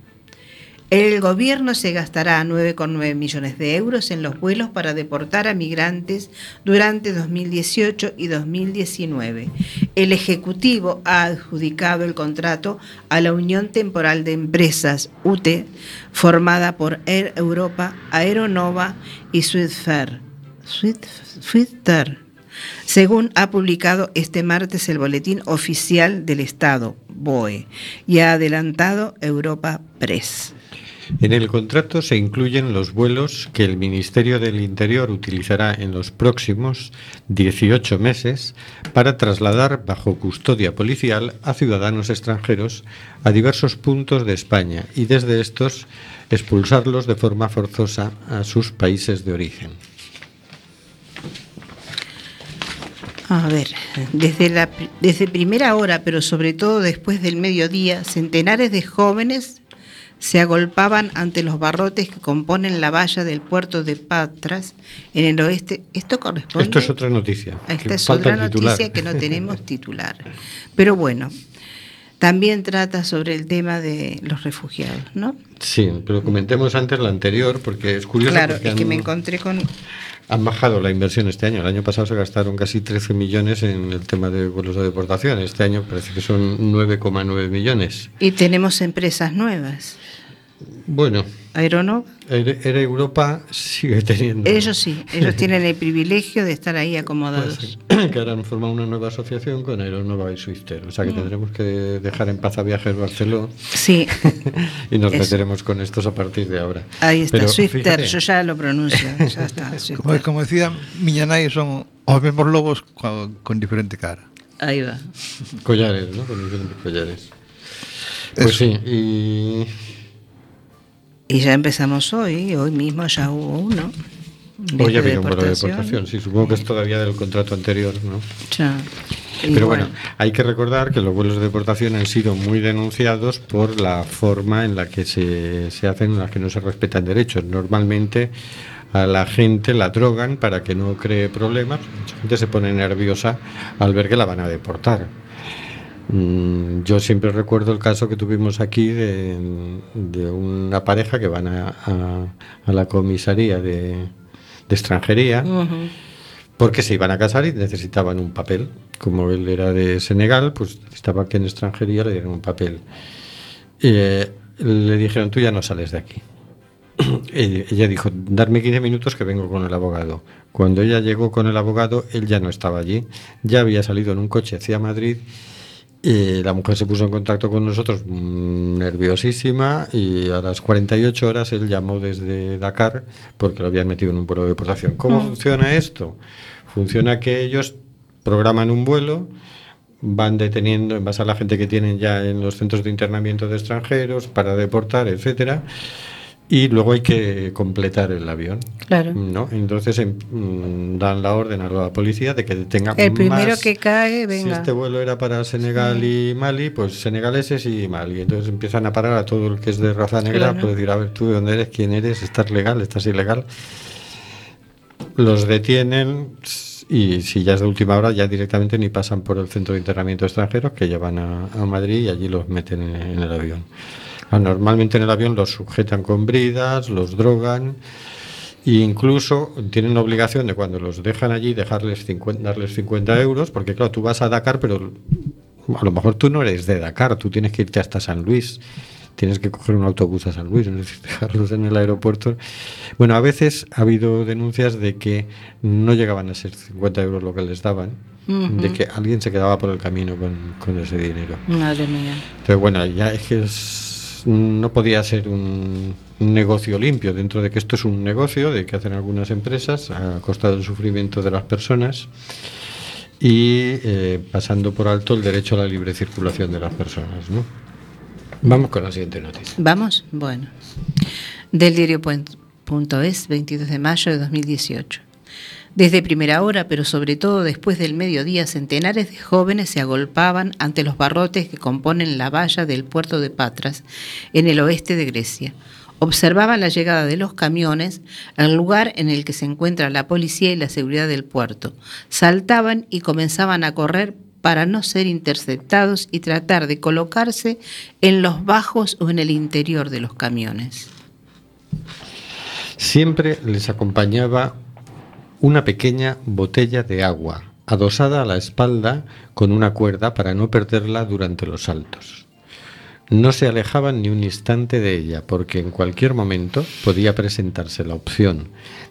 El gobierno se gastará 9,9 millones de euros en los vuelos para deportar a migrantes durante 2018 y 2019. El Ejecutivo ha adjudicado el contrato a la Unión Temporal de Empresas, UTE, formada por Air Europa, Aeronova y. Swissfer. según ha publicado este martes el Boletín Oficial del Estado, BOE, y ha adelantado Europa Press. En el contrato se incluyen los vuelos que el Ministerio del Interior utilizará en los próximos 18 meses para trasladar bajo custodia policial a ciudadanos extranjeros a diversos puntos de España y desde estos expulsarlos de forma forzosa a sus países de origen. A ver, desde, la, desde primera hora, pero sobre todo después del mediodía, centenares de jóvenes se agolpaban ante los barrotes que componen la valla del puerto de Patras en el oeste. ¿Esto corresponde? Esto es otra noticia. Esta que es otra noticia que no tenemos titular. Pero bueno, también trata sobre el tema de los refugiados, ¿no? Sí, pero comentemos antes la anterior porque es curioso Claro, es que han- me encontré con... Han bajado la inversión este año. El año pasado se gastaron casi 13 millones en el tema de vuelos de deportación. Este año parece que son 9,9 millones. Y tenemos empresas nuevas. Bueno, Aeronova. Air Air Europa sigue teniendo. Ellos sí, ellos tienen el privilegio de estar ahí acomodados. que ahora han formado una nueva asociación con Aeronova y Swister. O sea Mm. que tendremos que dejar en paz a Viajes Barceló Sí, y nos Eso. meteremos con estos a partir de ahora. ahí está, Pero Swifter, fíjate, yo ya lo pronuncio, ya está. Como, como decía Miñanay, son los mismos lobos con, con diferente cara. Ahí va. Collares, ¿no? Con diferentes collares. Pues Eso. sí, y Y ya empezamos hoy, hoy mismo ya hubo uno. Hoy ya de había un vuelo de deportación. sí, supongo que es todavía del contrato anterior, ¿no? Ya. Pero bueno, hay que recordar que los vuelos de deportación han sido muy denunciados por la forma en la que se, se hacen, en la que no se respetan derechos. Normalmente a la gente la drogan para que no cree problemas. Mucha gente se pone nerviosa al ver que la van a deportar. Mm, Yo siempre recuerdo el caso que tuvimos aquí de, de una pareja que van a, a- a la comisaría de, de extranjería porque se iban a casar y necesitaban un papel. Como él era de Senegal, pues necesitaba que en extranjería le dieran un papel. Y, eh, le dijeron, tú ya no sales de aquí. Ella dijo, darme 15 minutos que vengo con el abogado. Cuando ella llegó con el abogado, él ya no estaba allí. Ya había salido en un coche hacia Madrid. Y la mujer se puso en contacto con nosotros mm, nerviosísima y a las 48 horas él llamó desde Dakar porque lo habían metido en un vuelo de deportación. ¿Cómo funciona esto? Funciona que ellos programan un vuelo, van deteniendo en base a la gente que tienen ya en los centros de internamiento de extranjeros para deportar, etcétera, y luego hay que completar el avión. Claro. ¿no? Entonces em, mm, dan la orden a la policía de que detenga El primero más- que cae, si venga. este vuelo era para Senegal y Mali, pues senegaleses y Mali. Entonces empiezan a parar a todo el que es de raza negra, Claro. por decir, a ver, tú de dónde eres, quién eres, estás legal, estás ilegal. Los detienen y si ya es de última hora, ya directamente ni pasan por el centro de internamiento extranjeros, que ya van a, a Madrid y allí los meten en, en el avión. Ah, Normalmente en el avión los sujetan con bridas, los drogan. E incluso tienen la obligación de cuando los dejan allí dejarles 50, darles 50 euros, porque claro, tú vas a Dakar, pero a lo mejor tú no eres de Dakar, tú tienes que irte hasta San Luis, tienes que coger un autobús a San Luis, dejarlos en el aeropuerto. Bueno, a veces ha habido denuncias de que no llegaban a ser 50 euros lo que les daban, de que alguien se quedaba por el camino con, con ese dinero. Madre mía. Entonces, bueno, ya es que es- no podía ser un, negocio limpio, dentro de que esto es un negocio de que hacen algunas empresas a costa del sufrimiento de las personas y eh, pasando por alto el derecho a la libre circulación de las personas. ¿no? Vamos con la siguiente noticia. ¿Vamos? Bueno. Del diario.es, 22 de mayo de 2018. Desde primera hora, pero sobre todo después del mediodía, centenares de jóvenes se agolpaban ante los barrotes que componen la valla del puerto de Patras, en el oeste de Grecia. Observaban la llegada de los camiones al lugar en el que se encuentra la policía y la seguridad del puerto. Saltaban y comenzaban a correr para no ser interceptados y tratar de colocarse en los bajos o en el interior de los camiones. Siempre les acompañaba una pequeña botella de agua adosada a la espalda con una cuerda para no perderla durante los saltos. No se alejaban ni un instante de ella, porque en cualquier momento podía presentarse la opción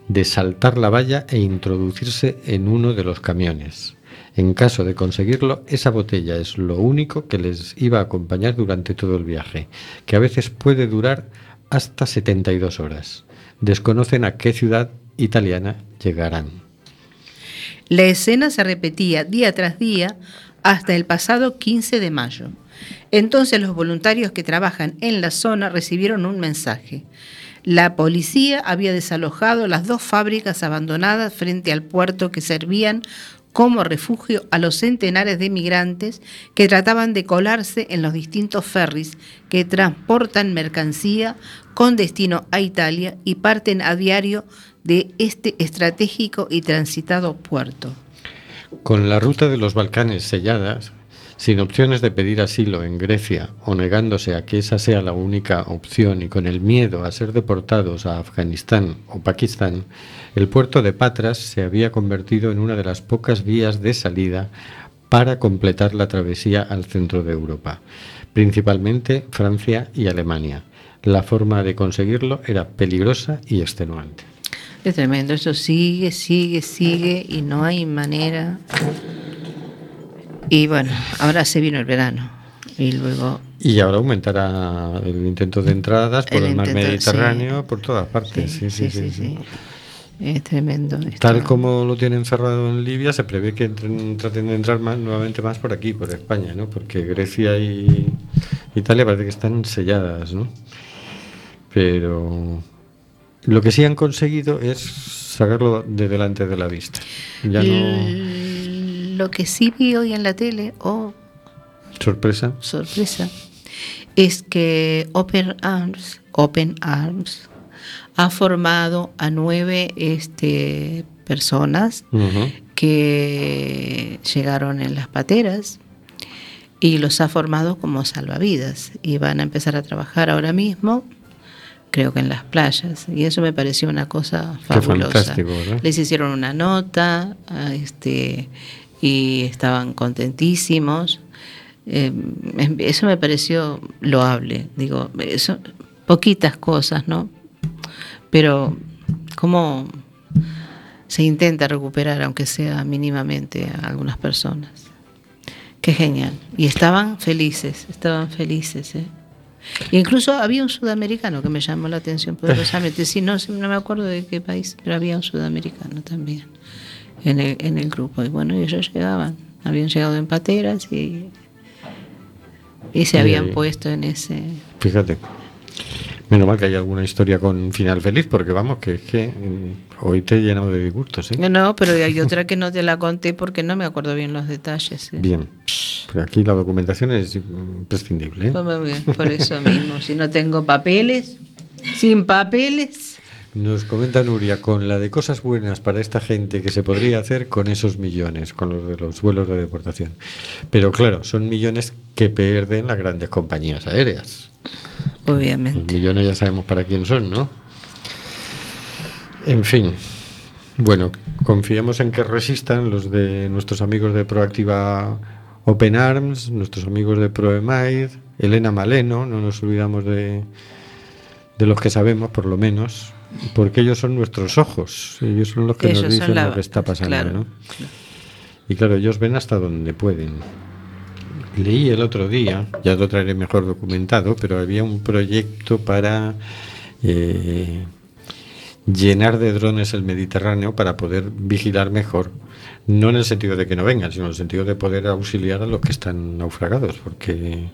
de saltar la valla e introducirse en uno de los camiones. En caso de conseguirlo, esa botella es lo único que les iba a acompañar durante todo el viaje, que a veces puede durar hasta 72 horas. Desconocen a qué ciudad italiana llegarán. La escena se repetía día tras día hasta el pasado 15 de mayo. Entonces los voluntarios que trabajan en la zona recibieron un mensaje. La policía había desalojado las dos fábricas abandonadas frente al puerto que servían como refugio a los centenares de migrantes que trataban de colarse en los distintos ferries que transportan mercancía con destino a Italia y parten a diario de este estratégico y transitado puerto. Con la ruta de los Balcanes selladas, sin opciones de pedir asilo en Grecia o negándose a que esa sea la única opción y con el miedo a ser deportados a Afganistán o Pakistán, el puerto de Patras se había convertido en una de las pocas vías de salida para completar la travesía al centro de Europa, principalmente Francia y Alemania. La forma de conseguirlo era peligrosa y extenuante. Es tremendo, eso sigue, sigue, sigue y no hay manera. Y bueno, ahora se vino el verano y luego Y ahora aumentará el intento de entradas por el, El mar Mediterráneo, sí. por todas partes. Sí, sí, sí. sí. Es tremendo. esto. Tal como lo tienen cerrado en Libia, se prevé que entren- traten de entrar más, nuevamente más por aquí, por España, ¿no? Porque Grecia y Italia parece que están selladas, ¿no? Pero lo que sí han conseguido es sacarlo de delante de la vista. Ya no. Lo que sí vi hoy en la tele, oh, Sorpresa. sorpresa, es que Open Arms, Open Arms ha formado a nueve este, personas que llegaron en las pateras y los ha formado como salvavidas y van a empezar a trabajar ahora mismo creo que en las playas y eso me pareció una cosa Qué fabulosa fantástico, ¿verdad? les hicieron una nota a este y estaban contentísimos Eh, em- eso me pareció loable digo poquitas cosas no pero cómo se intenta recuperar, aunque sea mínimamente, a algunas personas. Qué genial. Y estaban felices, estaban felices. ¿eh? E incluso había un sudamericano que me llamó la atención poderosamente. Sí, no, no me acuerdo de qué país, pero había un sudamericano también en el, en el grupo. Y bueno, ellos llegaban, habían llegado en pateras y, y se Y habían puesto en ese... Fíjate. Menos mal que hay alguna historia con final feliz, porque vamos, que es que mm, hoy te he llenado de disgustos, ¿eh? No, pero hay otra que no te la conté porque no me acuerdo bien los detalles. ¿eh? Bien. Pero aquí la documentación es imprescindible. ¿eh? Pues muy bien, por eso mismo. Si no tengo papeles, sin papeles. Nos comenta Nuria, con la de cosas buenas para esta gente que se podría hacer con esos millones, con los de los vuelos de deportación. Pero claro, son millones que pierden las grandes compañías aéreas. Los Obviamente. millones ya sabemos para quién son, ¿no? En fin. Bueno, confiamos en que resistan los de nuestros amigos de Proactiva Open Arms, nuestros amigos de ProEmaid, Elena Maleno, no nos olvidamos de, de los que sabemos, por lo menos, porque ellos son nuestros ojos, ellos son los que Ellos nos dicen la- lo que está pasando, claro. ¿no? Y claro, ellos ven hasta donde pueden. Leí el otro día, ya lo traeré mejor documentado, pero había un proyecto para eh, llenar de drones el Mediterráneo para poder vigilar mejor. No en el sentido de que no vengan, sino en el sentido de poder auxiliar a los que están naufragados, porque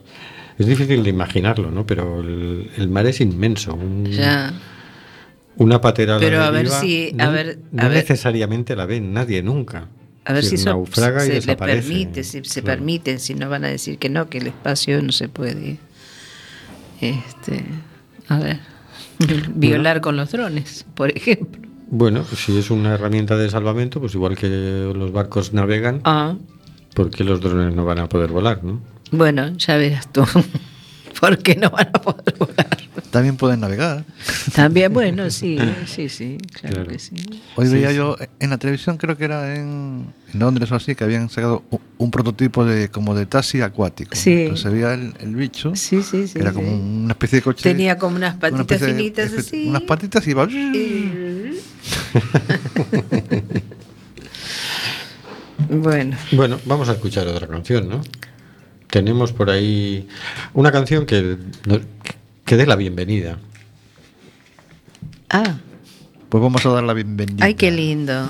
es difícil de imaginarlo, ¿no? Pero el, el mar es inmenso. un- Ya. Una patera a la Pero a ver deriva si- no, a ver- no a ver. necesariamente la ven nadie nunca. A ver si y se le permite, si se permiten, si no van a decir que no, que el espacio no se puede. Este, a ver, violar con los drones, por ejemplo. Bueno, si es una herramienta de salvamento, pues igual que los barcos navegan, Ah, porque los drones no van a poder volar, ¿no? bueno, ya verás tú. ¿Por qué no van a poder volar? También pueden navegar. También, bueno, sí, sí, sí, claro, Claro. que sí. Hoy Sí, veía sí. yo en la televisión, creo que era en, en Londres o así, que habían sacado un, un prototipo de como de taxi acuático. Sí. Entonces se veía el, el bicho, Sí, sí, sí. que era sí. como una especie de coche. Tenía como unas una patitas finitas así. Unas patitas y iba. Y- bueno, Bueno, vamos a escuchar otra canción, ¿no? Tenemos por ahí una canción que, que dé la bienvenida. ah, Pues vamos a dar la bienvenida. ay, qué lindo.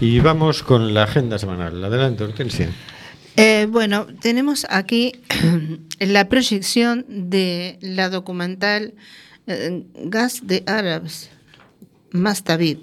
Y vamos con la agenda semanal. Adelante, Hortensia. Eh, bueno, tenemos aquí la proyección de la documental eh, Gas de Árabes, Mastavid.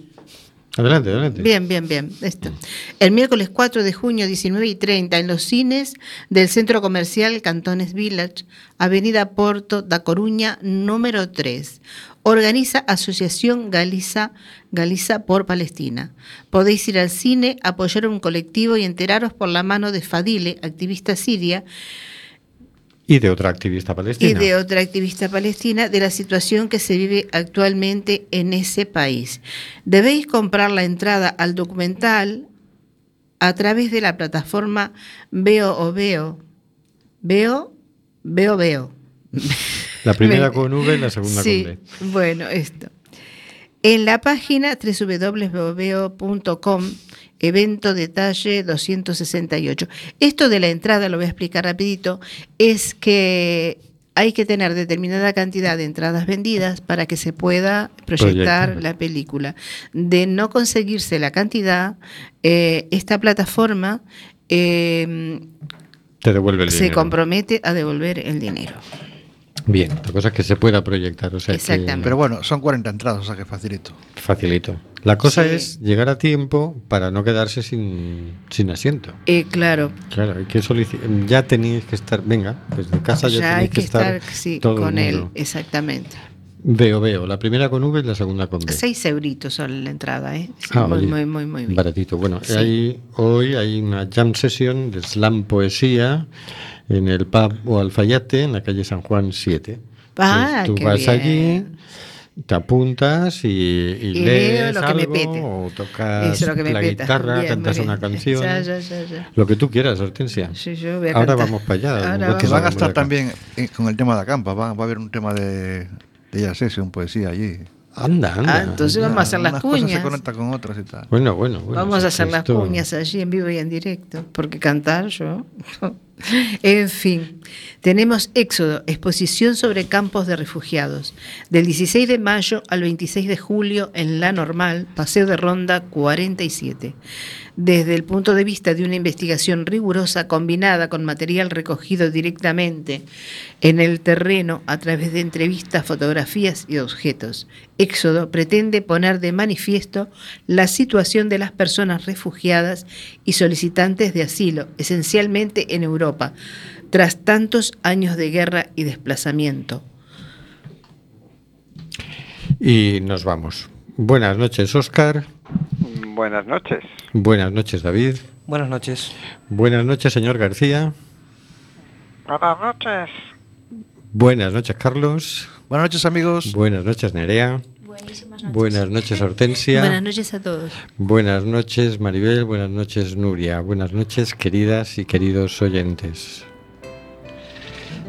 Adelante, adelante. Bien, bien, bien. Esto. El miércoles 4 de junio, 19 y 30, en los cines del Centro Comercial Cantones Village, Avenida Porto da Coruña, número 3. Organiza Asociación Galiza, Galiza por Palestina. Podéis ir al cine, apoyar a un colectivo y enteraros por la mano de Fadile, activista siria, Y de otra activista palestina. y de otra activista palestina de la situación que se vive actualmente en ese país. Debéis comprar la entrada al documental a través de la plataforma Veo o Veo. Veo, Veo, Veo. La primera Me- con V y la segunda sí, con B. Bueno, esto. En la página www.veo.com, evento detalle 268. Esto de la entrada, lo voy a explicar rapidito, es que hay que tener determinada cantidad de entradas vendidas para que se pueda proyectar la película. De no conseguirse la cantidad, eh, esta plataforma eh, Te devuelve el se dinero. compromete a devolver el dinero. Bien, la cosa es que se pueda proyectar, o sea que Exactamente. Pero bueno, son 40 entradas, o sea que facilito. facilito. La cosa Sí. es llegar a tiempo para no quedarse sin, sin asiento. Eh, claro, Claro, hay que solicitar. Ya tenéis que estar, venga, desde casa ya, ya tenéis hay que estar, sí, todo el con él, mundo. exactamente. Veo, veo. La primera con V y la segunda con B. Seis euritos son la entrada, ¿eh? Sí, Ah, muy, oye, muy, muy, muy bien. Baratito. Bueno, Sí. hay- hoy hay una jam session de slam poesía en el pub o Alfayate, en la calle San Juan 7. Ah, Entonces, tú qué vas bien. allí Te apuntas y, y Y lees lo que me algo, o tocas lo que me la peta. guitarra, Bien, cantas una canción. Ya, ya, ya, ya. Lo que tú quieras, Hortensia. Sí, yo voy a Ahora cantar. vamos para allá. Ahora vamos. Van a estar también eh, con el tema de la campa, va, va a haber un tema de, de jazz session, poesía allí. Anda, anda. Ah, entonces vamos a hacer las se cuñas. conectan con otras y tal. Bueno, bueno, bueno. Vamos a hacer las esto- cuñas allí en vivo y en directo, porque cantar yo. en fin, tenemos Éxodo, exposición sobre campos de refugiados, del 16 de mayo al 26 de julio en La Normal, Paseo de Ronda 47. Desde el punto de vista de una investigación rigurosa combinada con material recogido directamente en el terreno a través de entrevistas, fotografías y objetos, Éxodo pretende poner de manifiesto la situación de las personas refugiadas y solicitantes de asilo, esencialmente en Europa, tras tantos años de guerra y desplazamiento. Y nos vamos. Buenas noches, Oscar. Buenas noches. Buenas noches, David. Buenas noches. Buenas noches, señor García. Buenas noches. Buenas noches, Carlos. Buenas noches, amigos. Buenas noches, Nerea. Buenísimas noches. Buenas noches, Hortensia. Buenas noches a todos. Buenas noches, Maribel. Buenas noches, Nuria. Buenas noches, queridas y queridos oyentes.